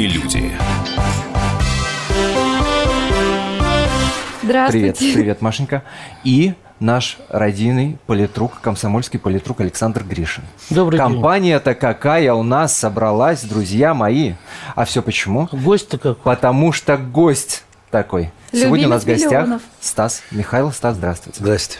Умные люди. Здравствуйте. Привет, привет, Машенька. И наш родийный политрук, комсомольский политрук Александр Гришин. Добрый день. Компания-то какая у нас собралась, друзья мои. А все почему? Гость-то как? Потому что гость такой. Сегодня у нас в Любимец гостях миллионов. Стас Михайлов. Стас, здравствуйте. Здрасте.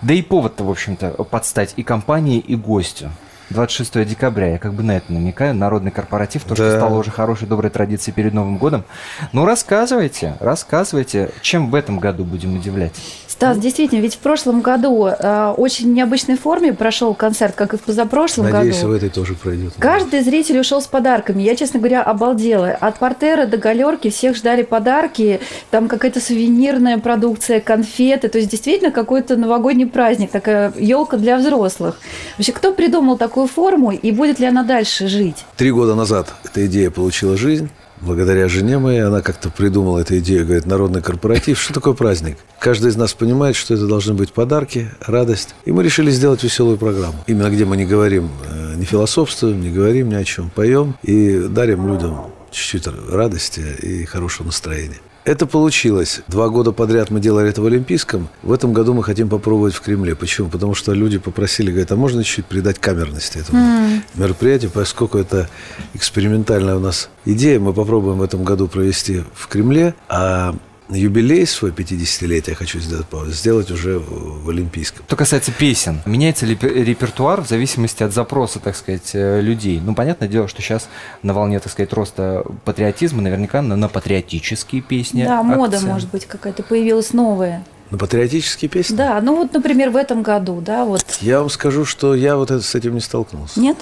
Да и повод-то, в общем-то, подстать и компании, и гостю. 26 декабря, я как бы на это намекаю, народный корпоратив, то, что Да. стало уже хорошей, доброй традицией перед Новым годом. Ну, рассказывайте, рассказывайте, чем в этом году будем удивлять? Стас, действительно, ведь в прошлом году э, очень необычной форме прошел концерт, как и в позапрошлом Надеюсь, году. в этой тоже пройдет. Каждый зритель ушел с подарками. Я, честно говоря, обалдела. От портера до галерки всех ждали подарки. Там какая-то сувенирная продукция, конфеты. То есть действительно какой-то новогодний праздник, такая елка для взрослых. Вообще, кто придумал такую форму и будет ли она дальше жить? Три года назад эта идея получила жизнь. Благодаря жене моей она как-то придумала эту идею, говорит, народный корпоратив. Что такое праздник? Каждый из нас понимает, что это должны быть подарки, радость. И мы решили сделать веселую программу. Именно где мы не говорим, э, не философствуем, не говорим ни о чем. Поем и дарим людям чуть-чуть радости и хорошего настроения. Это получилось. Два года подряд мы делали это в Олимпийском. В этом году мы хотим попробовать в Кремле. Почему? Потому что люди попросили, говорят, а можно чуть-чуть придать камерности этому мероприятию, поскольку это экспериментальная у нас идея. Мы попробуем в этом году провести в Кремле, а юбилей свой 50-летие, я хочу сделать, сделать уже в Олимпийском. Что касается песен, меняется ли пе- репертуар в зависимости от запроса, так сказать, э, людей? Ну, понятное дело, что сейчас на волне, так сказать, роста патриотизма наверняка на, на патриотические песни. да, мода, акцент. может быть, какая-то появилась новая. На патриотические песни? Да, ну вот, например, в этом году, да, вот. Я вам скажу, что я вот это- с этим не столкнулся. Нет?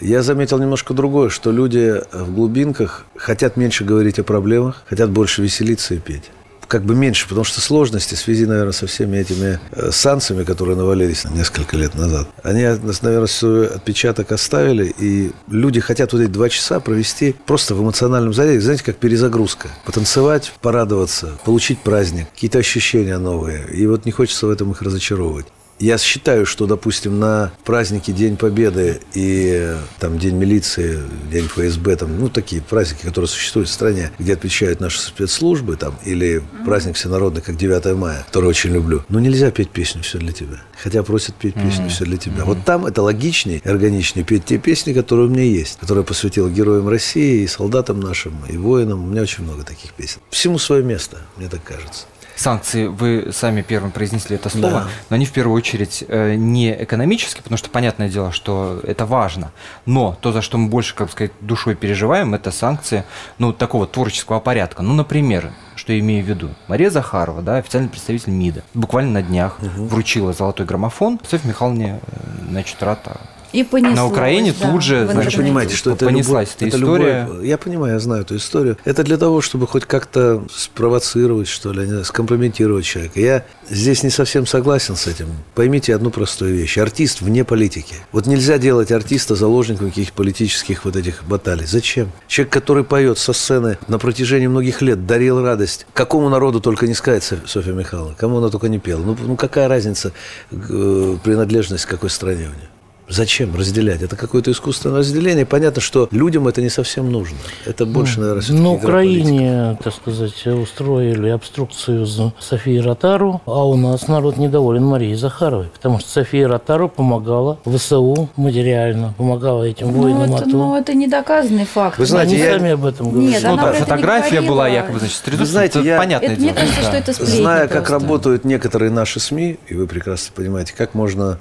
Я заметил немножко другое, что люди в глубинках хотят меньше говорить о проблемах, хотят больше веселиться и петь. Как бы меньше, потому что сложности в связи, наверное, со всеми этими э, санкциями, которые навалились несколько лет назад, они, наверное, свой отпечаток оставили, и люди хотят вот эти два часа провести просто в эмоциональном заряде, знаете, как перезагрузка. Потанцевать, порадоваться, получить праздник, какие-то ощущения новые. И вот не хочется в этом их разочаровывать. Я считаю, что, допустим, на праздники День Победы и там День милиции, День ФСБ, там, ну, такие праздники, которые существуют в стране, где отвечают наши спецслужбы, там, или праздник всенародный, как 9 мая, который очень люблю. Но нельзя петь песню «Все для тебя». Хотя просят петь песню «Все для тебя». Вот там это логичнее органичнее петь те песни, которые у меня есть, которые я посвятил героям России, и солдатам нашим, и воинам. У меня очень много таких песен. Всему свое место, мне так кажется. Санкции, вы сами первым произнесли это слово, Да. но они в первую очередь э, не экономически, потому что понятное дело, что это важно, но то, за что мы больше, как сказать, душой переживаем, это санкции, ну, такого творческого порядка. Ну, например, что я имею в виду? Мария Захарова, да, официальный представитель МИДа, буквально на днях вручила золотой граммофон Софье Михайловне, э, значит, Рата. И понеслось. На Украине да, тут же, значит, Вы понимаете, что это Понеслась любовь- эта это история. любовь- я понимаю, я знаю эту историю. Это для того, чтобы хоть как-то спровоцировать, что ли, знаю, скомпрометировать человека. Я здесь не совсем согласен с этим. Поймите одну простую вещь. Артист вне политики. Вот нельзя делать артиста заложником каких-то политических вот этих баталий. Зачем? Человек, который поет со сцены на протяжении многих лет, дарил радость. Какому народу только не сказать, Соф- Софья Михайловна, кому она только не пела. Ну, ну какая разница, э, принадлежность к какой стране у нее? Зачем разделять? Это какое-то искусственное разделение. Понятно, что людям это не совсем нужно. Это больше, наверное, все-таки На. Украине, так сказать, устроили обструкцию за Софии Ротару, а у нас народ недоволен Марией Захаровой, потому что София Ротару помогала ВСУ материально, помогала этим Ну, воинам это, АТО. ну, это недоказанный факт. Вы знаете, Они я- сами об этом говорят. Нет, Ну да, не фотография была якобы, значит, Вы знаете, это я- понятное Это, мне дело. кажется, да. что это сплетни Зная, как просто. работают некоторые наши СМИ, и вы прекрасно понимаете, как можно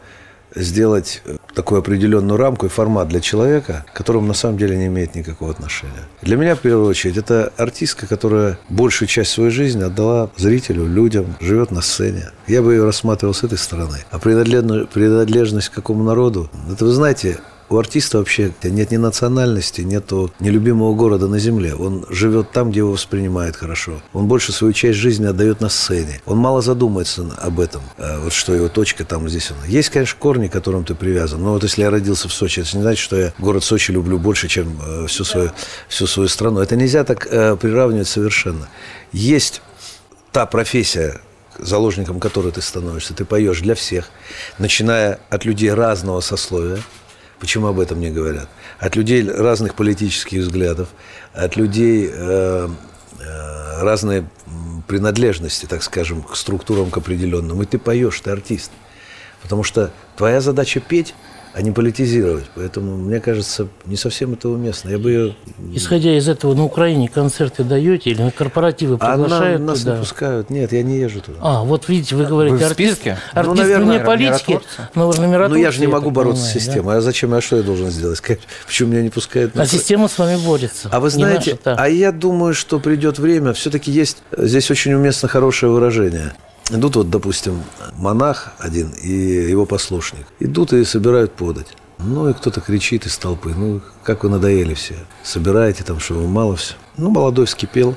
сделать э, такую определенную рамку и формат для человека, к которому на самом деле не имеет никакого отношения. Для меня, в первую очередь, это артистка, которая большую часть своей жизни отдала зрителю, людям, живет на сцене. Я бы ее рассматривал с этой стороны. А принадлежно- принадлежность к какому народу, это вы знаете, у артиста вообще нет ни национальности, нету ни любимого города на земле. Он живет там, где его воспринимают хорошо. Он больше свою часть жизни отдает на сцене. Он мало задумается на- об этом, э, вот что его точка там здесь. Она. Есть, конечно, корни, к которым ты привязан. Но вот если я родился в Сочи, это не значит, что я город Сочи люблю больше, чем э, всю, свою, всю свою страну. Это нельзя так э, приравнивать совершенно. Есть та профессия, заложником которой ты становишься, ты поешь для всех, начиная от людей разного сословия, Почему об этом не говорят? От людей разных политических взглядов, от людей э, э, разной принадлежности, так скажем, к структурам к определенным. И ты поешь, ты артист. Потому что твоя задача петь, а не политизировать. Поэтому, мне кажется, не совсем это уместно. Я бы ее... Исходя из этого, на Украине концерты даете или на корпоративы приглашают а нас туда? не пускают. Нет, я не езжу туда. А, вот видите, вы говорите, Вы в артист, списке? артист Ну, наверное, вне политики, но вы же на миротворце, Ну, я же не могу бороться с понимаю, да? системой. А зачем? А что я должен сделать? Почему меня не пускают? на А система с вами борется. А вы знаете, наша а я думаю, что придет время, все-таки есть здесь очень уместно хорошее выражение. Идут вот, допустим, монах один и его послушник. Идут и собирают подать. Ну, и кто-то кричит из толпы, ну, как вы надоели все. Собираете там, что вам мало все. Ну, молодой вскипел,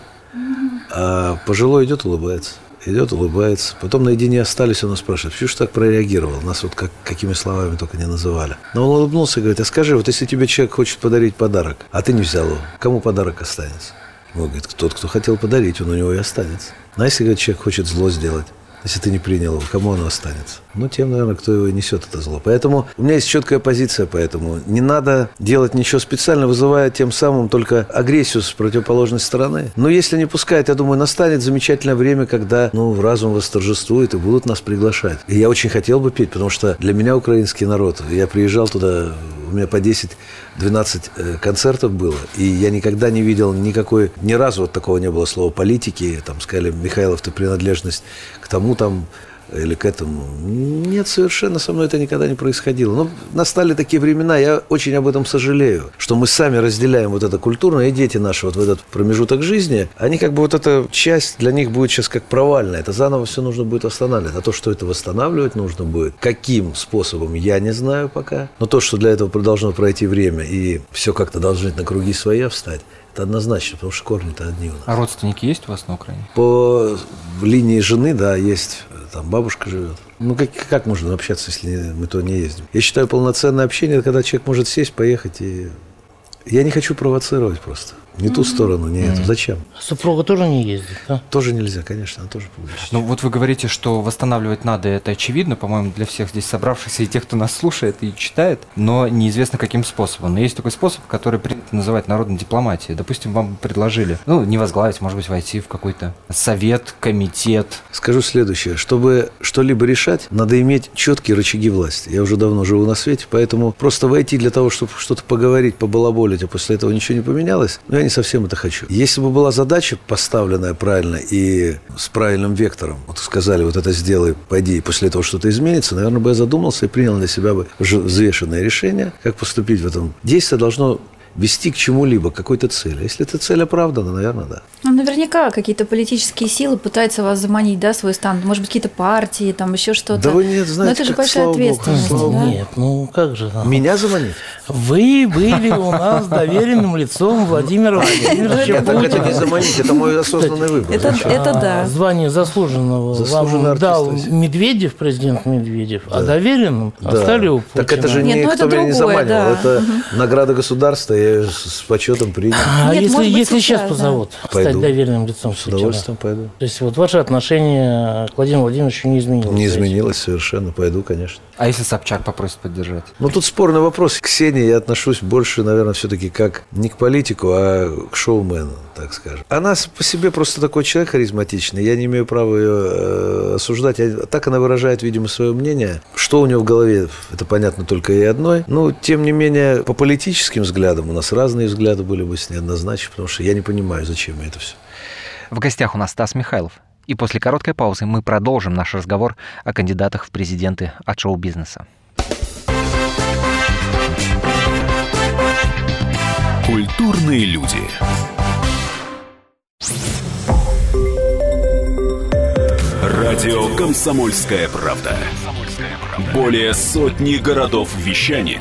а пожилой идет, улыбается. Идет, улыбается. Потом наедине остались, он спрашивает, почему же так прореагировал? Нас вот как, какими словами только не называли. Но он улыбнулся и говорит, а скажи, вот если тебе человек хочет подарить подарок, а ты не взял его, кому подарок останется? Он говорит, тот, кто хотел подарить, он у него и останется. А если, говорит, человек хочет зло сделать, если ты не принял его, кому оно останется? Ну, тем, наверное, кто его несет это зло. Поэтому у меня есть четкая позиция, поэтому не надо делать ничего специально, вызывая тем самым только агрессию с противоположной стороны. Но если не пускают, я думаю, настанет замечательное время, когда, ну, разум восторжествует и будут нас приглашать. И я очень хотел бы петь, потому что для меня украинский народ, я приезжал туда, у меня по 10-12 э, концертов было, и я никогда не видел никакой, ни разу вот такого не было слова политики, там сказали, Михайлов, ты принадлежность к тому там или к этому. Нет, совершенно со мной это никогда не происходило. Но настали такие времена, я очень об этом сожалею, что мы сами разделяем вот это культурное, и дети наши вот в этот промежуток жизни, они как бы вот эта часть для них будет сейчас как провальная. Это заново все нужно будет восстанавливать. А то, что это восстанавливать нужно будет, каким способом, я не знаю пока. Но то, что для этого должно пройти время, и все как-то должно на круги своя встать, это однозначно, потому что корни-то одни у нас. А родственники есть у вас на Украине? По линии жены, да, есть, там бабушка живет. Ну, как, как можно общаться, если мы то не ездим? Я считаю, полноценное общение, это когда человек может сесть, поехать и... Я не хочу провоцировать просто. Не ту сторону, не эту. Зачем? Супруга тоже не ездит, да? Тоже нельзя, конечно, она тоже публично. Ну вот вы говорите, что восстанавливать надо, это очевидно, по-моему, для всех здесь собравшихся и тех, кто нас слушает и читает, но неизвестно каким способом. Но есть такой способ, который принято называть народной дипломатией. Допустим, вам предложили, ну, не возглавить, может быть, войти в какой-то совет, комитет. Скажу следующее. Чтобы что-либо решать, надо иметь четкие рычаги власти. Я уже давно живу на свете, поэтому просто войти для того, чтобы что-то поговорить, побалаболить, а после этого ничего не поменялось, ну, не совсем это хочу. Если бы была задача поставленная правильно и с правильным вектором, вот сказали, вот это сделай, пойди, и после этого что-то изменится, наверное, бы я задумался и принял для себя бы взвешенное решение, как поступить в этом. Действие должно вести к чему-либо, к какой-то цели. Если эта цель оправдана, наверное, да. Ну, наверняка какие-то политические силы пытаются вас заманить, да, свой стан. Может быть, какие-то партии, там еще что-то. Да вы нет, знаете, Но это же как, большая слава богу, ответственность, слава да? богу. Нет, ну как же? ну, Меня заманить? Вы были у нас доверенным лицом Владимира Владимировича Нет, так это не заманить, это мой осознанный выбор. Это, А, да. Звание заслуженного Заслуженный вам дал. Медведев, президент Медведев, а доверенным Да. оставили у Путина. Так это же ну никто это меня не заманивал. Это награда государства, я с почетом принял. А Нет, если, быть, если сейчас да. позовут Пойду. стать доверенным лицом С Путина? удовольствием пойду. То есть вот ваше отношение к Владимиру Владимировичу не изменилось? Не изменилось совершенно, пойду, конечно. А если Собчак попросит поддержать? Ну, тут спорный вопрос. К Ксении я отношусь больше, наверное, все-таки как не к политику, а к шоумену, так скажем. Она по себе просто такой человек харизматичный. Я не имею права ее э, осуждать. Так она выражает, видимо, свое мнение. Что у нее в голове, это понятно только ей одной. Но, тем не менее, по политическим взглядам у нас разные взгляды были бы с ней однозначно, потому что я не понимаю, зачем это все. В гостях у нас Стас Михайлов. И после короткой паузы мы продолжим наш разговор о кандидатах в президенты от шоу-бизнеса. Культурные люди. Радио «Комсомольская правда». Более сотни городов вещания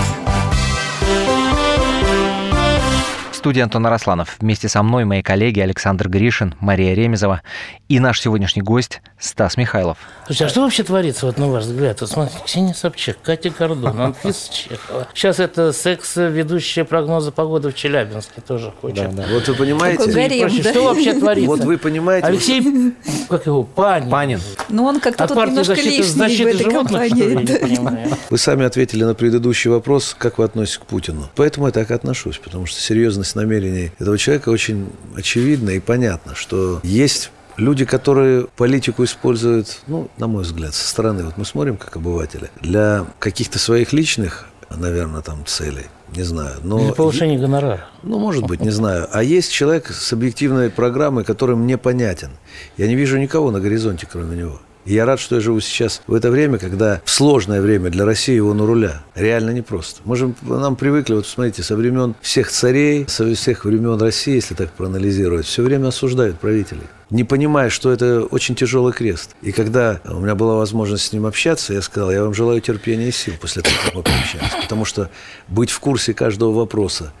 Студии Антон Арасланов. Вместе со мной мои коллеги Александр Гришин, Мария Ремезова и наш сегодняшний гость Стас Михайлов. Слушайте, а что вообще творится, вот на ваш взгляд? Вот смотрите, Ксения Собчак, Катя Гордон, Анфиса Чехова. Сейчас это секс-ведущая прогноза погоды в Челябинске тоже хочет. Да, да. Вот вы понимаете... Гарем, Короче, да? Что вообще творится? Вот вы понимаете... Алексей, как его, Панин. Панин. Ну, он как-то От тут немножко защиты, лишний в защиты этой животных, что ли, компании. да. Вы сами ответили на предыдущий вопрос, как вы относитесь к Путину. Поэтому я так и отношусь, потому что серьезность намерений этого человека очень очевидна и понятно, что есть люди, которые политику используют, ну, на мой взгляд, со стороны, вот мы смотрим как обыватели, для каких-то своих личных, наверное, там целей, не знаю. Но Для повышения гонорара. ну, может быть, не знаю. А есть человек с объективной программой, который мне понятен. Я не вижу никого на горизонте, кроме него. Я рад, что я живу сейчас в это время, когда в сложное время для России он у руля. Реально непросто. Мы же нам привыкли, вот смотрите, со времен всех царей, со всех времен России, если так проанализировать, все время осуждают правителей. Не понимая, что это очень тяжелый крест. И когда у меня была возможность с ним общаться, я сказал, я вам желаю терпения и сил после того, как мы пообщались. Потому что быть в курсе каждого вопроса,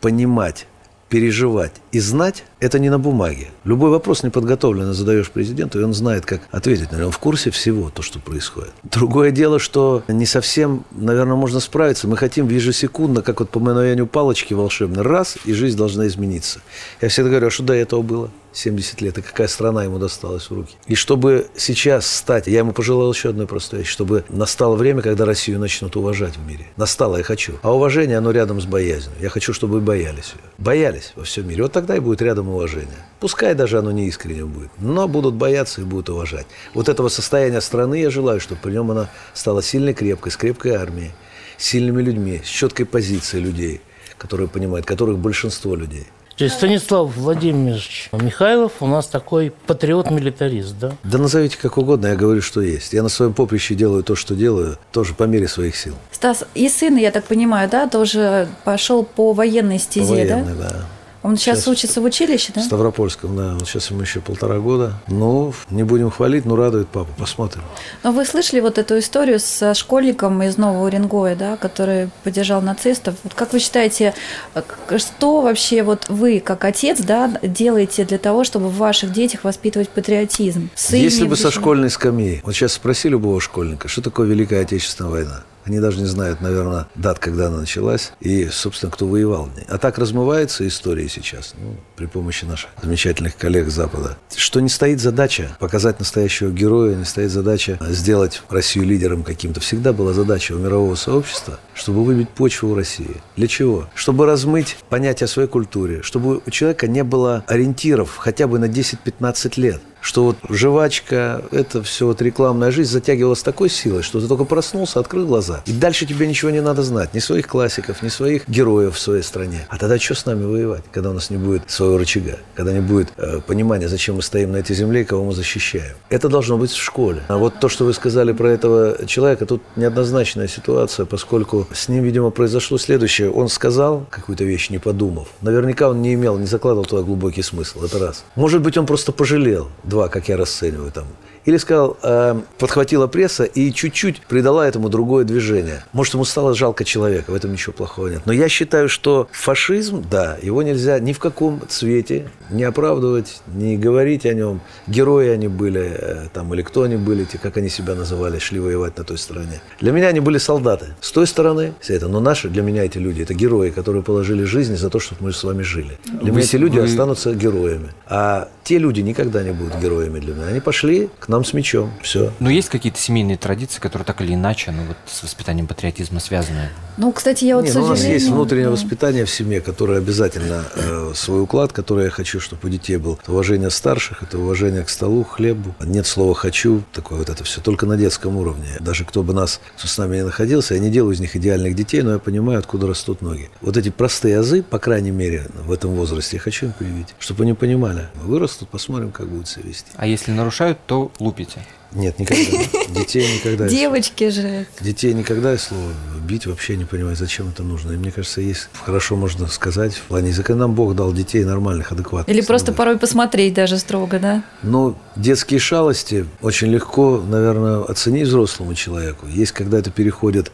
понимать, переживать и знать – это не на бумаге. Любой вопрос неподготовленно задаешь президенту, и он знает, как ответить на него. Он в курсе всего, то, что происходит. Другое дело, что не совсем, наверное, можно справиться. Мы хотим ежесекундно, как вот по мановению палочки волшебной, раз, и жизнь должна измениться. Я всегда говорю, а что до этого было? 70 лет, и какая страна ему досталась в руки. И чтобы сейчас стать, я ему пожелал еще одной простой вещи, чтобы настало время, когда Россию начнут уважать в мире. Настало, я хочу. А уважение, оно рядом с боязнью. Я хочу, чтобы боялись ее. Боялись во всем мире. Вот тогда и будет рядом уважение. Пускай даже оно не искренне будет, но будут бояться и будут уважать. Вот этого состояния страны я желаю, чтобы при нем она стала сильной, крепкой, с крепкой армией, сильными людьми, с четкой позицией людей, которые понимают, которых большинство людей. То есть Станислав Владимирович Михайлов у нас такой патриот-милитарист, да? Да назовите как угодно, я говорю, что есть. Я на своем поприще делаю то, что делаю, тоже по мере своих сил. Стас, и сын, я так понимаю, да, тоже пошел по военной стезе, Военный, да? да. Он сейчас, Сейчас. учится в училище, да? В Ставропольском, да. Вот сейчас ему еще полтора года. Ну, не будем хвалить, но радует папу. Посмотрим. Но вы слышали вот эту историю со школьником из Нового Уренгоя, да, который поддержал нацистов? Вот как вы считаете, э, что вообще вот вы, как отец, да, делаете для того, чтобы в ваших детях воспитывать патриотизм? В сыне, Если бы со школьной скамьи, вот сейчас спроси любого школьника, что такое Великая Отечественная война. Они даже не знают, наверное, дат, когда она началась и, собственно, кто воевал в ней. А так размывается история сейчас, ну, при помощи наших замечательных коллег Запада. Что не стоит задача показать настоящего героя, не стоит задача сделать Россию лидером каким-то. Всегда была задача у мирового сообщества, чтобы выбить почву у России. Для чего? Чтобы размыть понятие о своей культуре, чтобы у человека не было ориентиров хотя бы на 10-15 лет что вот жвачка, это все вот рекламная жизнь затягивалась такой силой, что ты только проснулся, открыл глаза. И дальше тебе ничего не надо знать. Ни своих классиков, ни своих героев в своей стране. А тогда что с нами воевать, когда у нас не будет своего рычага, когда не будет э, понимания, зачем мы стоим на этой земле и кого мы защищаем. Это должно быть в школе. А вот то, что вы сказали про этого человека, тут неоднозначная ситуация, поскольку с ним, видимо, произошло следующее. Он сказал какую-то вещь, не подумав. Наверняка он не имел, не закладывал туда глубокий смысл. Это раз. Может быть, он просто пожалел. Два, как я расцениваю там. Или сказал, э, подхватила пресса и чуть-чуть придала этому другое движение. Может, ему стало жалко человека, в этом ничего плохого нет. Но я считаю, что фашизм, да, его нельзя ни в каком цвете не оправдывать, не говорить о нем. Герои они были, э, там, или кто они были, те, как они себя называли, шли воевать на той стороне. Для меня они были солдаты. С той стороны, все это, но наши, для меня эти люди, это герои, которые положили жизнь за то, чтобы мы с вами жили. Для меня эти люди останутся героями. А те люди никогда не будут героями для меня. Они пошли к нам с мечом. Все. Но есть какие-то семейные традиции, которые так или иначе, ну вот с воспитанием патриотизма связаны? Ну, кстати, я вот Не, с ну, у нас есть внутреннее да. воспитание в семье, которое обязательно э, свой уклад, который я хочу, чтобы у детей был. Это уважение старших, это уважение к столу, хлебу. Нет слова «хочу», такое вот это все. Только на детском уровне. Даже кто бы нас кто с нами не находился, я не делаю из них идеальных детей, но я понимаю, откуда растут ноги. Вот эти простые азы, по крайней мере, в этом возрасте, я хочу им привить, чтобы они понимали. Вырастут, посмотрим, как будут себя вести. А если нарушают, то лупите. Нет, никогда. Детей никогда. Девочки же. Детей никогда, и слово бить вообще не понимаю, зачем это нужно. И мне кажется, есть хорошо можно сказать в плане языка. Нам Бог дал детей нормальных, адекватных. Или просто порой посмотреть даже строго, да? Ну, детские шалости очень легко, наверное, оценить взрослому человеку. Есть, когда это переходит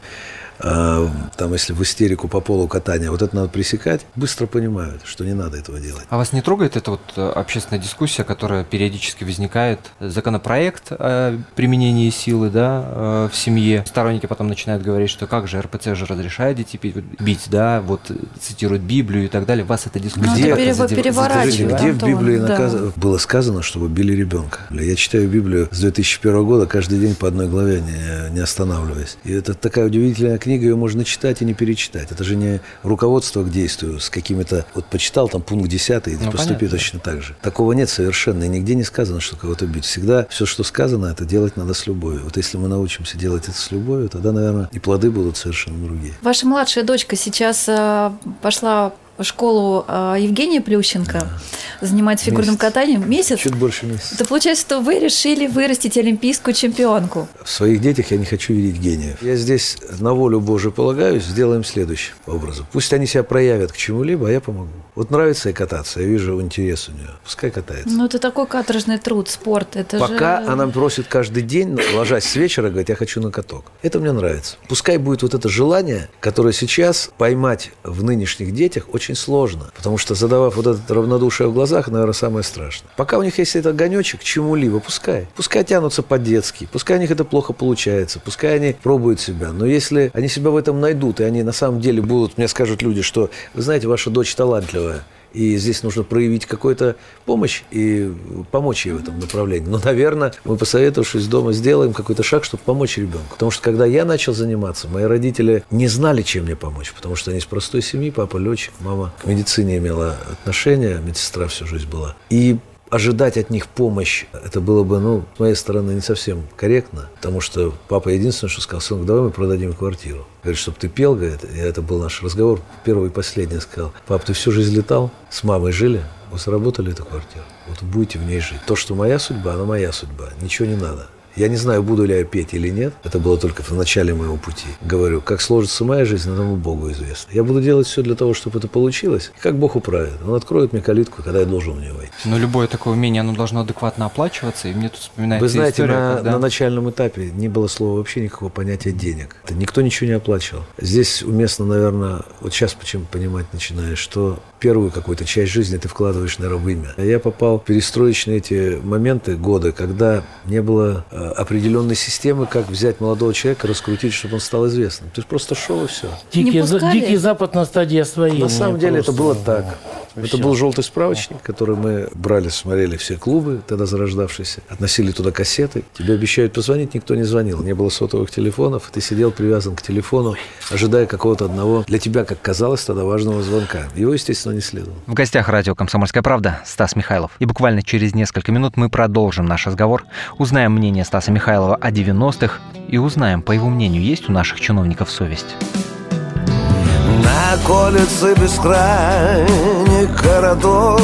а, там, если в истерику по полу катания, вот это надо пресекать, быстро понимают, что не надо этого делать. А вас не трогает эта вот э, общественная дискуссия, которая периодически возникает? Законопроект о применении силы да, э, в семье. Сторонники потом начинают говорить, что как же РПЦ же разрешает детей бить, да, вот цитируют Библию и так далее. Вас эта дискуссия ну, где, это переворачивает, где в Библии да. наказ... было сказано, чтобы били ребенка? Я читаю Библию с 2001 года каждый день по одной главе, не, не останавливаясь. И это такая удивительная книга, ее можно читать и не перечитать. Это же не руководство к действию с какими-то... Вот почитал там пункт 10 и ну, поступи понятно. точно так же. Такого нет совершенно. И нигде не сказано, что кого-то бить. Всегда все, что сказано, это делать надо с любовью. Вот если мы научимся делать это с любовью, тогда, наверное, и плоды будут совершенно другие. Ваша младшая дочка сейчас э, пошла школу э, Евгения Плющенко, да. занимается фигурным месяц. катанием. Месяц? Чуть больше месяца. Это получается, что вы решили вырастить олимпийскую чемпионку. В своих детях я не хочу видеть гениев. Я здесь на волю Божию полагаюсь, сделаем следующим образом. Пусть они себя проявят к чему-либо, а я помогу. Вот нравится ей кататься, я вижу интерес у нее. Пускай катается. Ну, это такой каторжный труд, спорт. Это Пока же... она просит каждый день, ложась с вечера, говорит, я хочу на каток. Это мне нравится. Пускай будет вот это желание, которое сейчас поймать в нынешних детях очень очень сложно, потому что задавав вот это равнодушие в глазах, наверное, самое страшное. Пока у них есть этот огонечек чему-либо, пускай. Пускай тянутся по-детски, пускай у них это плохо получается, пускай они пробуют себя. Но если они себя в этом найдут, и они на самом деле будут, мне скажут люди, что, вы знаете, ваша дочь талантливая, и здесь нужно проявить какую-то помощь и помочь ей в этом направлении. Но, наверное, мы, посоветовавшись дома, сделаем какой-то шаг, чтобы помочь ребенку. Потому что, когда я начал заниматься, мои родители не знали, чем мне помочь. Потому что они из простой семьи, папа летчик, мама к медицине имела отношение, медсестра всю жизнь была. И ожидать от них помощь, это было бы, ну, с моей стороны, не совсем корректно, потому что папа единственное, что сказал, сынок, давай мы продадим квартиру. Говорит, чтобы ты пел, говорит, и это был наш разговор, первый и последний, сказал, пап, ты всю жизнь летал, с мамой жили, вы сработали эту квартиру, вот будете в ней жить. То, что моя судьба, она моя судьба, ничего не надо. Я не знаю, буду ли я петь или нет. Это было только в начале моего пути. Говорю, как сложится моя жизнь, одному Богу известно. Я буду делать все для того, чтобы это получилось. И как Бог управит. Он откроет мне калитку, когда я должен в нее войти. Но любое такое умение, оно должно адекватно оплачиваться. И мне тут вспоминается Вы знаете, история, на, когда... на начальном этапе не было слова вообще никакого понятия денег. Это никто ничего не оплачивал. Здесь уместно, наверное, вот сейчас почему понимать начинаешь, что первую какую-то часть жизни ты вкладываешь, наверное, в имя. Я попал в перестроечные эти моменты, годы, когда не было э, определенной системы, как взять молодого человека, раскрутить, чтобы он стал известным. Ты просто шел и все. Дикий, за, дикий Запад на стадии освоения. На самом деле просто... это было так. Это все. был желтый справочник, который мы брали, смотрели все клубы, тогда зарождавшиеся, относили туда кассеты. Тебе обещают позвонить, никто не звонил. Не было сотовых телефонов, ты сидел привязан к телефону, ожидая какого-то одного, для тебя, как казалось, тогда важного звонка. Его, естественно, не следовало. В гостях радио «Комсомольская правда» Стас Михайлов. И буквально через несколько минут мы продолжим наш разговор, узнаем мнение Стаса Михайлова о 90-х и узнаем, по его мнению, есть у наших чиновников совесть. На колется бескрайних городов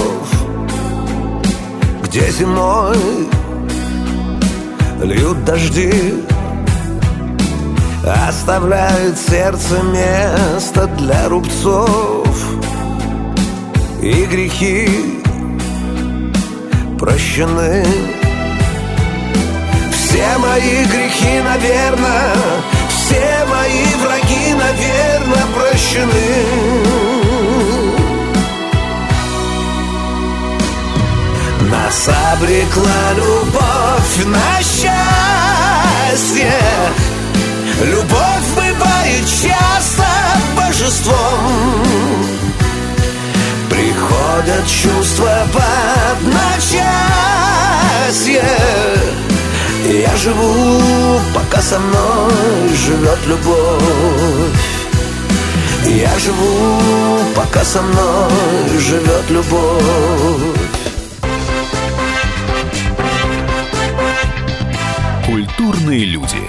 Где зимой льют дожди Оставляет сердце место для рубцов И грехи прощены. Все мои грехи, наверное все мои враги, наверное, прощены. Нас обрекла любовь на счастье. Любовь бывает часто божеством Приходят чувства под одночасье. Я живу, пока со мной живет любовь. Я живу, пока со мной живет любовь. Культурные люди.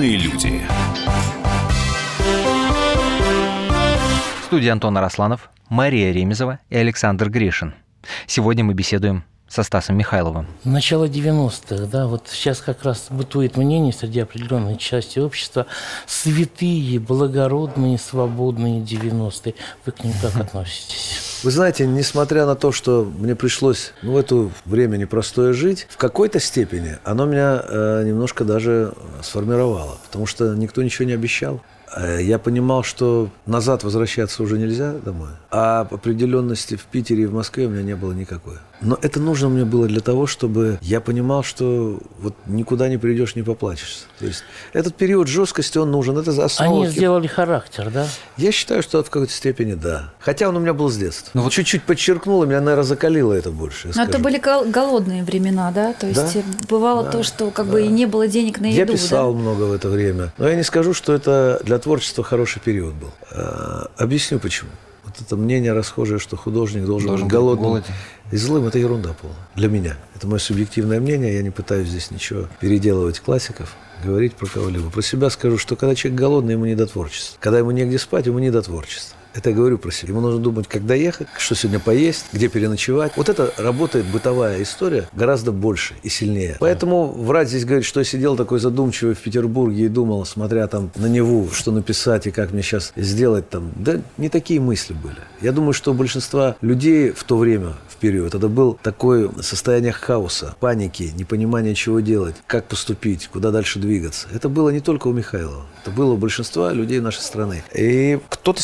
Культурные люди. В студии Антон Арасланов, Мария Ремезова и Александр Гришин. Сегодня мы беседуем со Стасом Михайловым. Начало 90-х, да, вот сейчас как раз бытует мнение среди определенной части общества святые, благородные, свободные 90-е. Вы к ним как относитесь? Вы знаете, несмотря на то, что мне пришлось ну, в это время непростое жить, в какой-то степени оно меня э, немножко даже сформировало, потому что никто ничего не обещал. Э, я понимал, что назад возвращаться уже нельзя домой, а определенности в Питере и в Москве у меня не было никакой. Но это нужно мне было для того, чтобы я понимал, что вот никуда не придешь, не поплачешься. То есть этот период жесткости, он нужен. Это за основу. Они сделали характер, да? Я считаю, что в какой-то степени да. Хотя он у меня был с детства. Ну, вот чуть-чуть подчеркнуло, меня, наверное, закалило это больше. Но это были голодные времена, да? То есть да? бывало да, то, что как да. бы и не было денег на еду, Я писал да? много в это время. Но я не скажу, что это для творчества хороший период был. А, объясню почему. Вот это мнение расхожее, что художник должен, должен быть голодным. Голоден. И злым – это ерунда полная. Для меня. Это мое субъективное мнение. Я не пытаюсь здесь ничего переделывать классиков, говорить про кого-либо. Про себя скажу, что когда человек голодный, ему не до творчества. Когда ему негде спать, ему не до творчества. Это я говорю про себя. Ему нужно думать, когда ехать, что сегодня поесть, где переночевать. Вот это работает бытовая история гораздо больше и сильнее. Поэтому врать здесь говорит, что я сидел такой задумчивый в Петербурге и думал, смотря там на Неву, что написать и как мне сейчас сделать там. Да не такие мысли были. Я думаю, что большинства людей в то время, в период, это был такое состояние хаоса, паники, непонимания, чего делать, как поступить, куда дальше двигаться. Это было не только у Михайлова. Это было у большинства людей нашей страны. И кто-то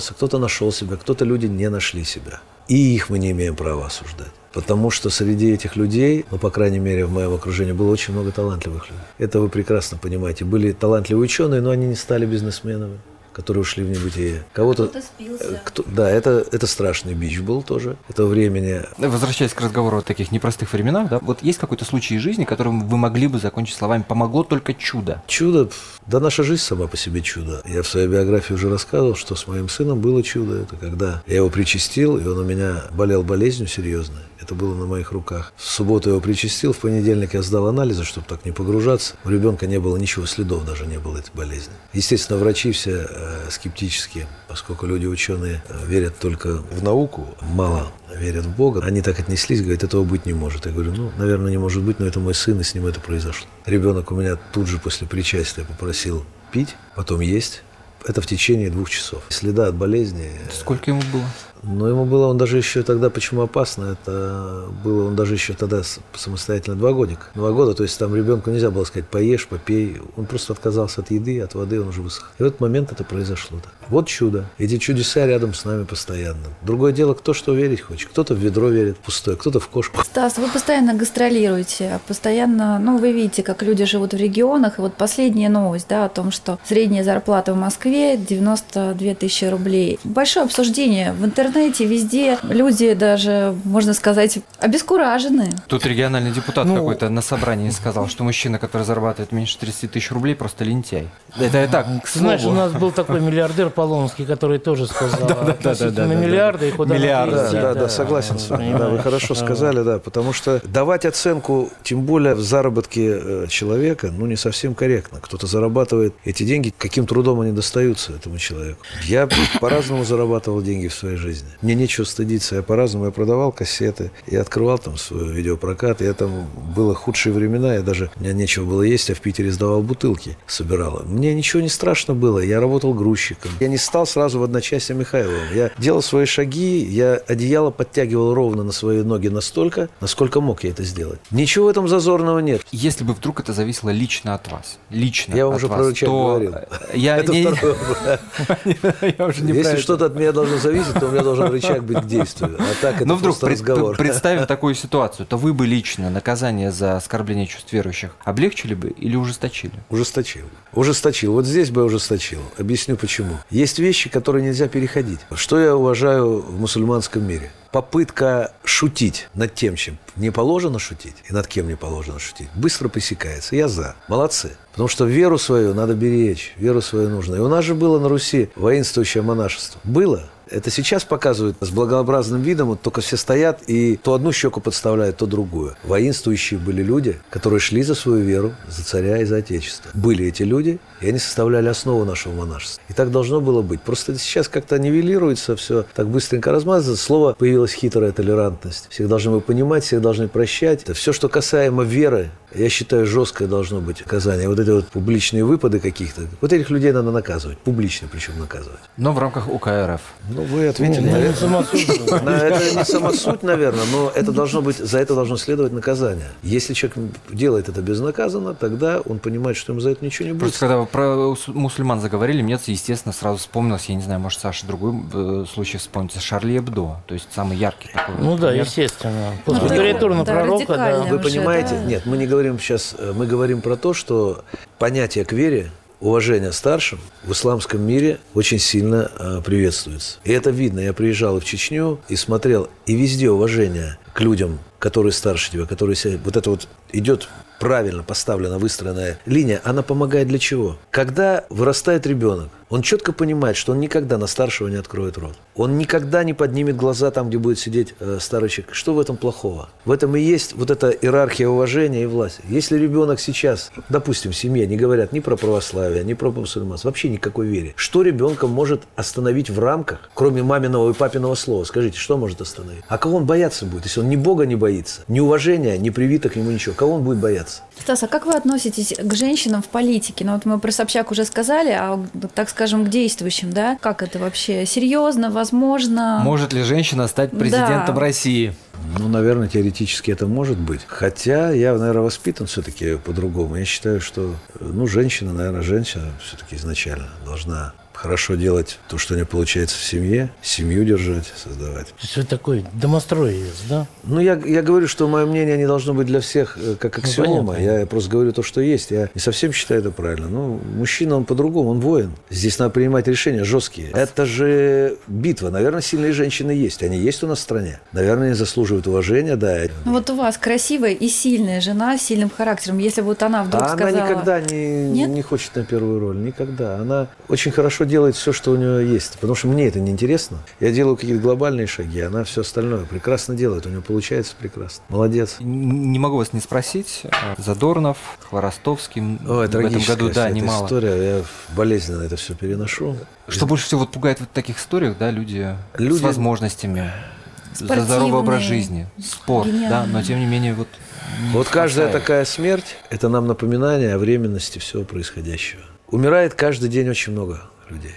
сориентировался, кто-то нашел себя, кто-то люди не нашли себя. И их мы не имеем права осуждать. Потому что среди этих людей, ну, по крайней мере, в моем окружении, было очень много талантливых людей. Это вы прекрасно понимаете. Были талантливые ученые, но они не стали бизнесменами которые ушли в небытие. Кого-то... Кто спился. Кто, да, это, это страшный бич был тоже этого времени. Возвращаясь к разговору о таких непростых временах, да, вот есть какой-то случай из жизни, которым вы могли бы закончить словами «помогло только чудо». Чудо? Да наша жизнь сама по себе чудо. Я в своей биографии уже рассказывал, что с моим сыном было чудо. Это когда я его причастил, и он у меня болел болезнью серьезной. Это было на моих руках. В субботу я его причастил, в понедельник я сдал анализы, чтобы так не погружаться. У ребенка не было ничего, следов даже не было этой болезни. Естественно, врачи все э, скептически, поскольку люди ученые э, верят только в науку, мало верят в Бога. Они так отнеслись, говорят, этого быть не может. Я говорю, ну, наверное, не может быть, но это мой сын, и с ним это произошло. Ребенок у меня тут же после причастия попросил пить, потом есть. Это в течение двух часов. Следа от болезни. Сколько ему было? Но ему было, он даже еще тогда, почему опасно, это было, он даже еще тогда самостоятельно два годика. Два года, то есть там ребенку нельзя было сказать, поешь, попей. Он просто отказался от еды, от воды, он уже высох. И в этот момент это произошло. Да. Вот чудо. Эти чудеса рядом с нами постоянно. Другое дело, кто что верить хочет. Кто-то в ведро верит пустое, кто-то в кошку. Стас, вы постоянно гастролируете, постоянно, ну, вы видите, как люди живут в регионах. И вот последняя новость, да, о том, что средняя зарплата в Москве 92 тысячи рублей. Большое обсуждение в интернете интернете, везде люди даже, можно сказать, обескуражены. Тут региональный депутат ну, какой-то на собрании сказал, что мужчина, который зарабатывает меньше 30 тысяч рублей, просто лентяй. Это я так, Знаешь, у нас был такой миллиардер Полонский, который тоже сказал да, да, да, да, миллиарды и куда Миллиарды, да, да, согласен с вами. Да, вы хорошо сказали, да, потому что давать оценку, тем более в заработке э, человека, ну, не совсем корректно. Кто-то зарабатывает эти деньги, каким трудом они достаются этому человеку. Я по-разному зарабатывал деньги в своей жизни жизни. Мне нечего стыдиться, я по-разному, я продавал кассеты, я открывал там свой видеопрокат, я там, было худшие времена, я даже, у меня нечего было есть, я в Питере сдавал бутылки, собирала. Мне ничего не страшно было, я работал грузчиком. Я не стал сразу в одночасье Михайловым. Я делал свои шаги, я одеяло подтягивал ровно на свои ноги настолько, насколько мог я это сделать. Ничего в этом зазорного нет. Если бы вдруг это зависело лично от вас, лично Я вам уже вас, про рычаг то... говорил. Я это не... Если что-то от меня должно зависеть, то у меня должен рычаг быть к действию. А так это Но ну, вдруг пред, разговор. представим такую ситуацию, то вы бы лично наказание за оскорбление чувств верующих облегчили бы или ужесточили? Ужесточил. Ужесточил. Вот здесь бы ужесточил. Объясню почему. Есть вещи, которые нельзя переходить. Что я уважаю в мусульманском мире? попытка шутить над тем, чем не положено шутить, и над кем не положено шутить, быстро пресекается. Я за. Молодцы. Потому что веру свою надо беречь, веру свою нужно. И у нас же было на Руси воинствующее монашество. Было. Это сейчас показывают с благообразным видом, вот только все стоят и то одну щеку подставляют, то другую. Воинствующие были люди, которые шли за свою веру, за царя и за отечество. Были эти люди, и они составляли основу нашего монашества. И так должно было быть. Просто сейчас как-то нивелируется все, так быстренько размазывается. Слово появилась хитрая толерантность. Всех должны мы понимать, всех должны прощать. Это все, что касаемо веры, я считаю, жесткое должно быть наказание. Вот эти вот публичные выпады каких-то, вот этих людей надо наказывать, публично причем наказывать. Но в рамках УК РФ. Ну, вы ответили, Ну, наверное. не самосуд. На- Это не самосуть, наверное, но это должно быть, за это должно следовать наказание. Если человек делает это безнаказанно, тогда он понимает, что ему за это ничего не будет. Просто когда вы про ус- мусульман заговорили, мне, естественно, сразу вспомнилось, я не знаю, может, Саша другой э, случай вспомнится, Шарли Эбдо, то есть самый яркий такой. Ну да, пример. естественно. Ну, да, пророка, да. Вы понимаете? да. Нет, мы не говорим сейчас, э, мы говорим про то, что понятие к вере, уважение старшим в исламском мире очень сильно э, приветствуется. И это видно. Я приезжал в Чечню и смотрел, и везде уважение к людям, которые старше тебя, которые себя... Вот это вот идет правильно поставлена, выстроенная линия, она помогает для чего? Когда вырастает ребенок, он четко понимает, что он никогда на старшего не откроет рот. Он никогда не поднимет глаза там, где будет сидеть э, старый человек. Что в этом плохого? В этом и есть вот эта иерархия уважения и власти. Если ребенок сейчас, допустим, в семье не говорят ни про православие, ни про мусульманство, вообще никакой вере, что ребенка может остановить в рамках, кроме маминого и папиного слова? Скажите, что может остановить? А кого он бояться будет, если он ни Бога не боится, ни уважения, ни привито к нему ничего? Кого он будет бояться? Стас, а как вы относитесь к женщинам в политике? Ну вот мы про Собчак уже сказали, а так скажем к действующим, да? Как это вообще? Серьезно, возможно? Может ли женщина стать президентом Да. России? Ну, наверное, теоретически это может быть. Хотя я, наверное, воспитан все-таки по-другому. Я считаю, что, э, ну, женщина, наверное, женщина все-таки изначально должна хорошо делать то, что у нее получается в семье, семью держать, создавать. То есть вы такой домостроевец, да? Ну, я, я говорю, что мое мнение не должно быть для всех э, как аксиома. понятно. я просто говорю то, что есть. Я не совсем считаю это правильно. Ну, мужчина, он по-другому, он воин. Здесь надо принимать решения жесткие. Это же битва. Наверное, сильные женщины есть. Они есть у нас в стране. Наверное, они заслуживают уважения, да. Ну вот у вас красивая и сильная жена с сильным характером. Если вот она вдруг А она сказала... никогда не, Нет? не хочет на первую роль. Никогда. Она очень хорошо делает все, что у нее есть. Потому что мне это не интересно. Я делаю какие-то глобальные шаги, она все остальное прекрасно делает. У нее получается прекрасно. Молодец. Не могу вас не спросить. э, Задорнов, Хворостовский Ой, в этом трагическая году, да, эта немало. история. Я болезненно это все переношу. Что больше всего вот пугает в таких историях, да, люди, Люди- с возможностями, за здоровый образ жизни, спорт, да, гениальные. но тем не менее вот. не Вот каждая такая смерть – это нам напоминание о временности всего происходящего. Умирает каждый день очень много людей.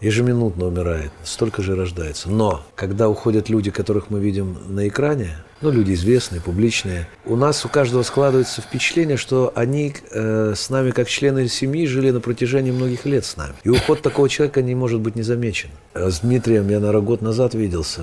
Ежеминутно умирает, столько же рождается. Но когда уходят люди, которых мы видим на экране, ну, люди известные, публичные, у нас у каждого складывается впечатление, что они э, с нами, как члены семьи, жили на протяжении многих лет с нами. И уход такого человека не может быть не замечен. Э, С Дмитрием я, наверное, год назад виделся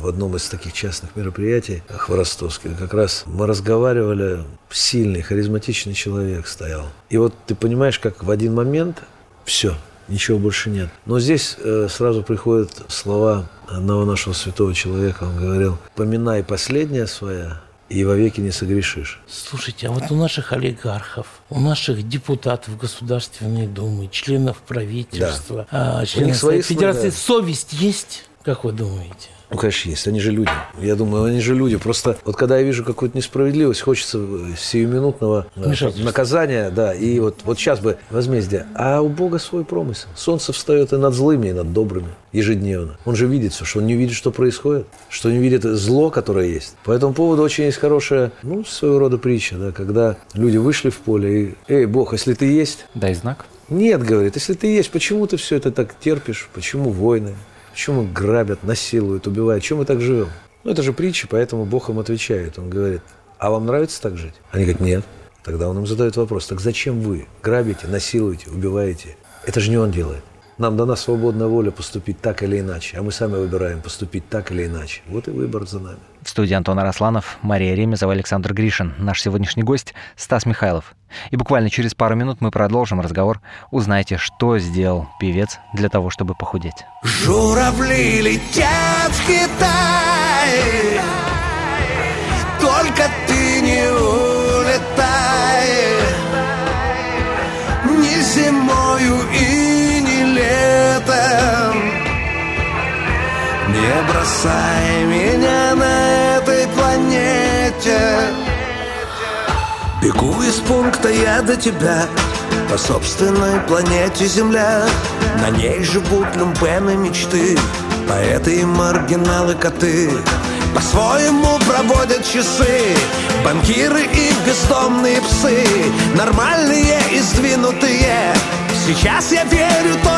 в одном из таких частных мероприятий Хворостовских. Как раз мы разговаривали, сильный, харизматичный человек стоял. И вот ты понимаешь, как в один момент все, ничего больше нет. Но здесь э, сразу приходят слова одного нашего святого человека. Он говорил, поминай последнее свое, и вовеки не согрешишь. Слушайте, а вот у наших олигархов, у наших депутатов Государственной Думы, членов правительства, а, членов свои Совета Федерации, слова. совесть есть, как вы думаете? Ну, конечно, есть. Они же люди. Я думаю, они же люди. Просто вот когда я вижу какую-то несправедливость, хочется сиюминутного э, наказания, да, и вот, вот сейчас бы возмездие. А у Бога свой промысел. Солнце встает и над злыми, и над добрыми ежедневно. Он же видит все, что он не видит, что происходит, что не видит зло, которое есть. По этому поводу очень есть хорошая, ну, своего рода притча, да, когда люди вышли в поле и, эй, Бог, если ты есть, Дай знак. нет, говорит, если ты есть, почему ты все это так терпишь? Почему войны? Почему грабят, насилуют, убивают? Чем мы так живем? Ну, это же притча, поэтому Бог им отвечает. Он говорит, а вам нравится так жить? Они говорят, нет. Тогда он им задает вопрос, так зачем вы грабите, насилуете, убиваете? Это же не он делает. Нам дана свободная воля поступить так или иначе, а мы сами выбираем поступить так или иначе. Вот и выбор за нами. В студии Антон Арасланов, Мария Ремезова, Александр Гришин. Наш сегодняшний гость Стас Михайлов. И буквально через пару минут мы продолжим разговор. Узнайте, что сделал певец для того, чтобы похудеть. Журавли летят в Китай не бросай меня на этой планете. Бегу из пункта я до тебя По собственной планете Земля. На ней живут люмпены мечты Поэты и маргиналы коты. По-своему проводят часы Банкиры и бездомные псы. Нормальные и сдвинутые. Сейчас я верю только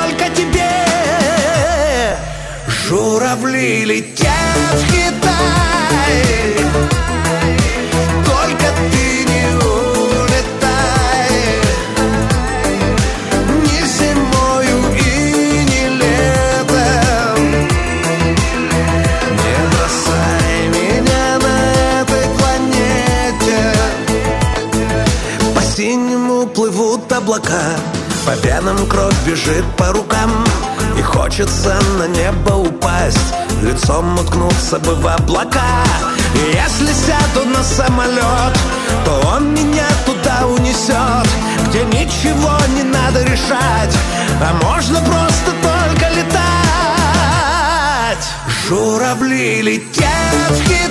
Журавли летят в Китай. Только ты не улетай. Ни зимою и не летом. Не меня на этой планете. По синему плывут облака По венам кровь бежит по рукам хочется на небо упасть Лицом уткнуться бы в облака. И если сяду на самолет То он меня туда унесет Где ничего не надо решать А можно просто только летать. Журавли летят в Китай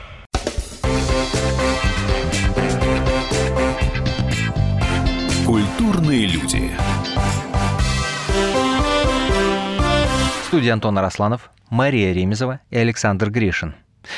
Культурные люди. В студии Антон Арасланов, Мария Ремезова и Александр Гришин.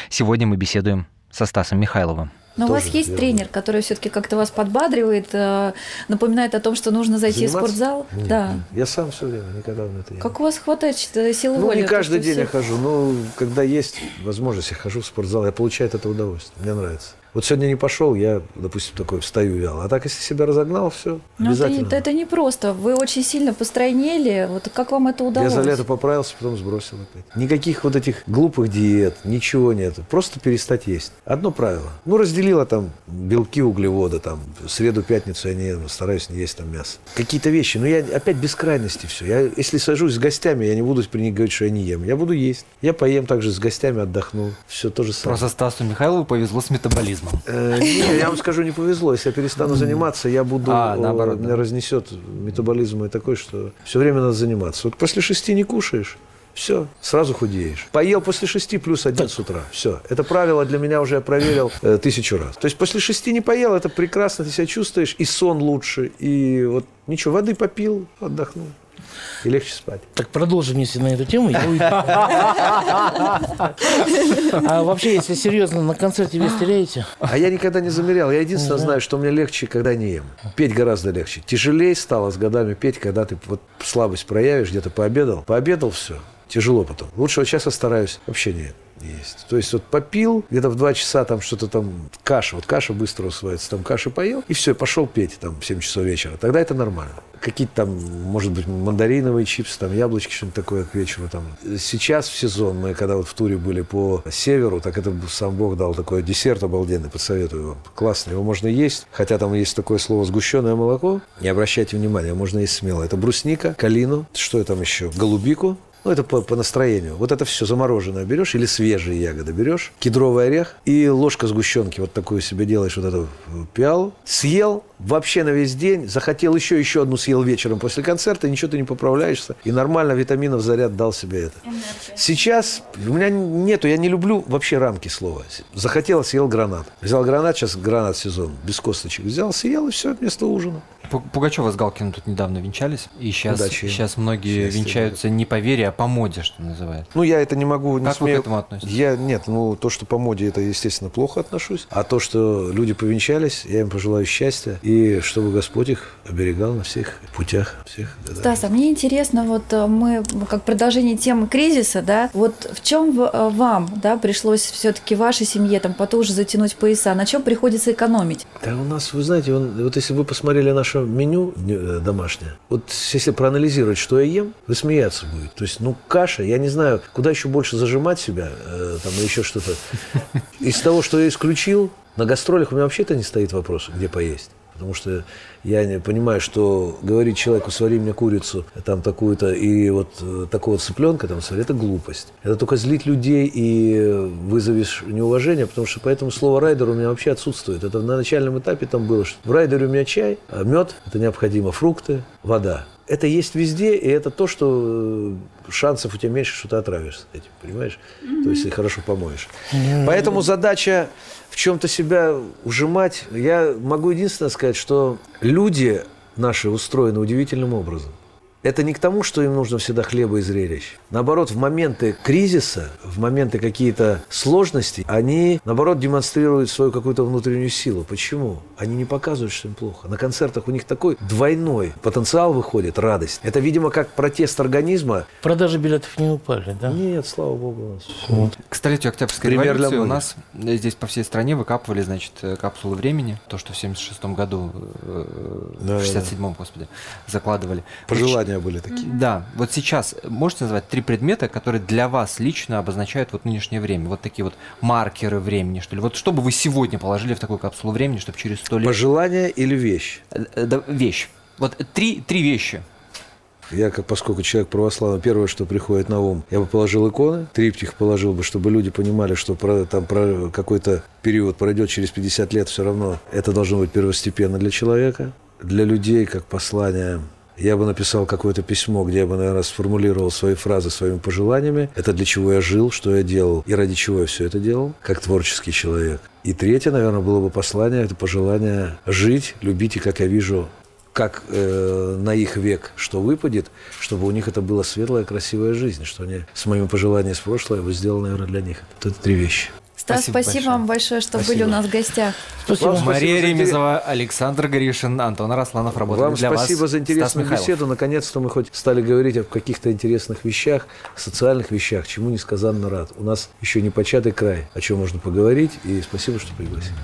Сегодня мы беседуем со Стасом Михайловым. Но у вас есть верно. тренер, который все-таки как-то вас подбадривает, э, напоминает о том, что нужно зайти Заниматься? в спортзал? Нет, да. нет. Я сам все время, никогда на это не Как у вас хватает силы Ну, воли? не каждый день я все- хожу, но когда есть возможность, я хожу в спортзал, я получаю от этого удовольствие, мне нравится. Вот сегодня не пошел, я, допустим, такой встаю вяло. А так, если себя разогнал, все, Ну, это, обязательно. это, это не просто. Вы очень сильно постройнели. Вот как вам это Я удалось? за лето поправился, потом сбросил опять. Никаких вот этих глупых диет, ничего нет. Просто перестать есть. Одно правило. Ну, разделила там белки, углеводы, там, среду, пятницу я не ем, стараюсь не есть там мясо. Какие-то вещи. Но я опять без крайности все. Я, если сажусь с гостями, я не буду при них говорить, что я не ем. Я буду есть. Я поем также с гостями, отдохну. Все то же самое. Просто Стасу Михайлову повезло с метаболизмом. Э, не, я вам скажу, не повезло. Если я перестану заниматься, я буду, А, наоборот, меня да. разнесет метаболизм мой такой, что все время надо заниматься. Вот после шести не кушаешь, все, сразу худеешь. Поел после шести плюс один с утра. Все. Это правило для меня уже я проверил э, тысячу раз. То есть после шести не поел, это прекрасно, ты себя чувствуешь, и сон лучше, и вот ничего, воды попил, отдохнул. И легче спать. Так продолжим, если на эту тему. я уйду. А вообще, если серьезно, на концерте вес теряете? А я никогда не замерял. Я единственное знаю, что мне легче, когда не ем. Петь гораздо легче. Тяжелее стало с годами петь, когда ты вот слабость проявишь, где-то пообедал. Пообедал, все. Тяжело потом. Лучше вот сейчас я стараюсь вообще не, есть. То есть вот попил, где-то в 2 часа там что-то там, каша, вот каша быстро усваивается, там каши поел, и все, пошел петь там в 7 часов вечера. Тогда это нормально. Какие-то там, может быть, мандариновые чипсы, там яблочки, что-нибудь такое к вечеру там. Сейчас в сезон, мы когда вот в туре были по северу, так это сам Бог дал такой десерт обалденный, подсоветую вам. Классный, его можно есть, хотя там есть такое слово сгущенное молоко, не обращайте внимания, можно есть смело. Это брусника, калину, что там еще, голубику, ну, это по, по настроению. Вот это все замороженное берешь или свежие ягоды берешь, кедровый орех и ложка сгущенки. Вот такую себе делаешь вот эту пиалу. Съел вообще на весь день. Захотел еще, еще одну съел вечером после концерта. Ничего ты не поправляешься. И нормально витаминов заряд дал себе это. Сейчас у меня нету, я не люблю вообще рамки слова. Захотел, съел гранат. Взял гранат, сейчас гранат сезон, без косточек. Взял, съел и все, вместо ужина. Пугачева с Галкиным тут недавно венчались. И сейчас, Удачи. сейчас многие Счастья, венчаются не по вере, а по моде, что называется. Ну, я это не могу, не Как вы смею. к этому относитесь? Я, нет, ну, то, что по моде, это, естественно, плохо отношусь. А то, что люди повенчались, я им пожелаю счастья. И чтобы Господь их оберегал на всех путях. Всех, да-да. Стас, а мне интересно, вот э, мы как продолжение темы кризиса, да, вот в чем вам, да, пришлось все-таки вашей семье там потуже затянуть пояса, на чем приходится экономить? Да у нас, вы знаете, он, вот если вы посмотрели наше меню э, домашнее, вот если проанализировать, что я ем, вы смеяться будете. То есть, ну, каша, я не знаю, куда еще больше зажимать себя, э, там, или еще что-то. Из того, что я исключил, на гастролях у меня вообще-то не стоит вопрос, где поесть. Потому что я не понимаю, что говорить человеку, свари мне курицу, там такую-то, и вот э, такого цыпленка там свари, это глупость. Это только злить людей и вызовешь неуважение, потому что поэтому слово райдер у меня вообще отсутствует. Это на начальном этапе там было, что в райдере у меня чай, а мед, это необходимо, фрукты, вода. Это есть везде, и это то, что э, шансов у тебя меньше, что ты отравишься этим, понимаешь? То есть, если хорошо помоешь. Поэтому задача в чем-то себя ужимать. Я могу единственное сказать, что люди наши устроены удивительным образом. Это не к тому, что им нужно всегда хлеба и зрелищ. Наоборот, в моменты кризиса, в моменты какие-то сложности, они, наоборот, демонстрируют свою какую-то внутреннюю силу. Почему? Они не показывают, что им плохо. На концертах у них такой двойной потенциал выходит, радость. Это, видимо, как протест организма. Продажи билетов не упали, да? Нет, слава богу. всё. К столетию Октябрьской Пример для революции у нас э, здесь по всей стране выкапывали, значит, э, капсулы времени. То, что в 76 году, э, Да, в 67-м, господи, закладывали. Пожелания были такие. Да, вот сейчас можете назвать три предмета, которые для вас лично обозначают вот нынешнее время? Вот такие вот маркеры времени, что ли? Вот что бы вы сегодня положили в такую капсулу времени, чтобы через сто лет... Пожелание или вещь? Э, э, да, вещь. Вот три, три вещи. Я, как, поскольку человек православный, первое, что приходит на ум, я бы положил иконы, триптих положил бы, чтобы люди понимали, что про, там про какой-то период пройдет через 50 лет, все равно это должно быть первостепенно для человека. Для людей, как послание, я бы написал какое-то письмо, где я бы, наверное, сформулировал свои фразы своими пожеланиями. Это для чего я жил, что я делал и ради чего я все это делал, как творческий человек. И третье, наверное, было бы послание, это пожелание жить, любить и, как я вижу, как э, на их век что выпадет, чтобы у них это была светлая, красивая жизнь, что они с моими пожеланиями из прошлого я бы сделал, наверное, для них. Вот это три вещи. Стас, Спасибо спасибо, большое. вам большое, что Спасибо. были у нас в гостях. Спасибо. Вам спасибо Мария интерес- Ремезова, Александр Гришин, Антон Арасланов работали Вам для спасибо вас. за интересную беседу. Наконец-то мы хоть стали говорить о каких-то интересных вещах, социальных вещах, чему несказанно рад. У нас еще не початый край, о чем можно поговорить. И спасибо, что пригласили.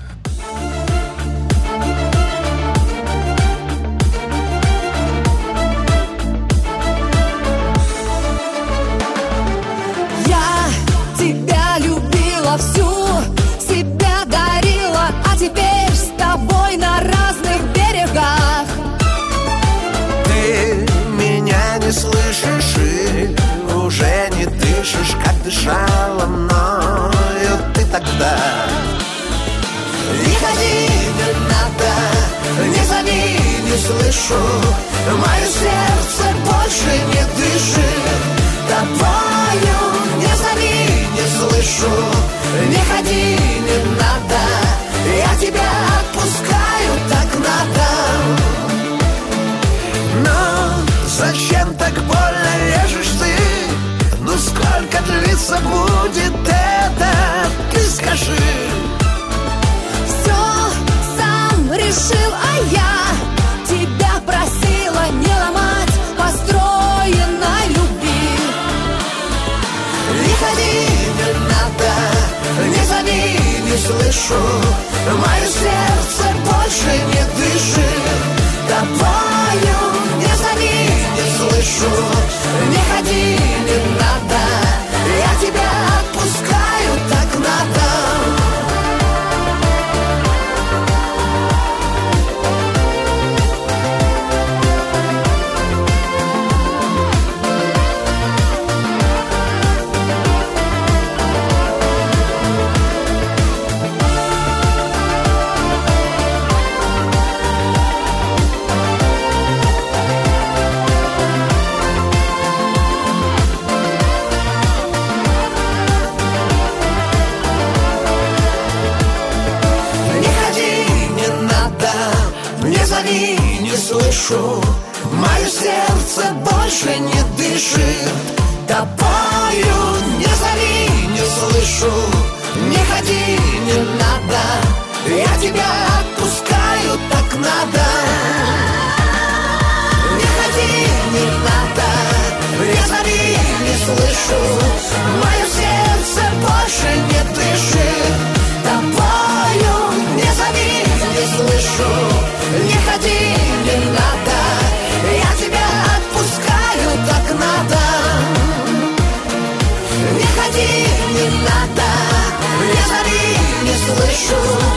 Дышала мною ты тогда. Не ходи, не надо, не зови, не слышу, мое сердце больше не дышит. Тобою не зови, не слышу, не ходи, не надо, Забудет это. Ты скажи. Все сам решил, а я Тебя просила не ломать Построенной любви. Приходи, не надо Не зови, не слышу. Мое сердце больше не дышит. Тобою не зови, не слышу. Не ходи, зови, не слышу. Мое сердце больше не дышит. Тобою не зови, не слышу. Не ходи, не надо. Я тебя отпускаю, так надо. Не ходи, не надо. Не зови, не слышу. Мое сердце больше не дышит. show.